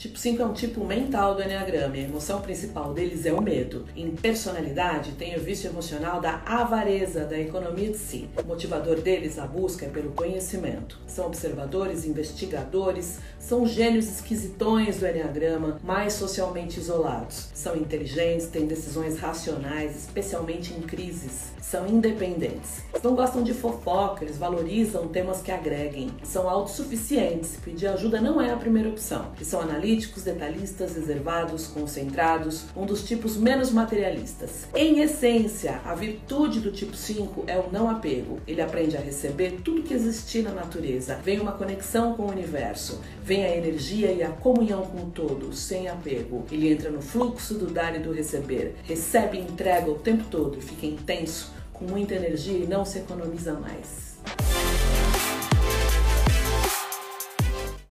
Tipo 5 é um tipo mental do Enneagrama e a emoção principal deles é o medo. Em personalidade, tem o vício emocional da avareza, da economia de si. O motivador deles, a busca, é pelo conhecimento. São observadores, investigadores, são gênios esquisitões do Enneagrama, mais socialmente isolados. São inteligentes, têm decisões racionais, especialmente em crises. São independentes. Não gostam de fofoca, eles valorizam temas que agreguem. São autossuficientes, pedir ajuda não é a primeira opção. E são analíticos, detalhistas, reservados, concentrados, um dos tipos menos materialistas. Em essência, a virtude do tipo 5 é o não apego. Ele aprende a receber tudo que existir na natureza. Vem uma conexão com o universo, vem a energia e a comunhão com o todo, sem apego. Ele entra no fluxo do dar e do receber, recebe e entrega o tempo todo, fica intenso, com muita energia e não se economiza mais.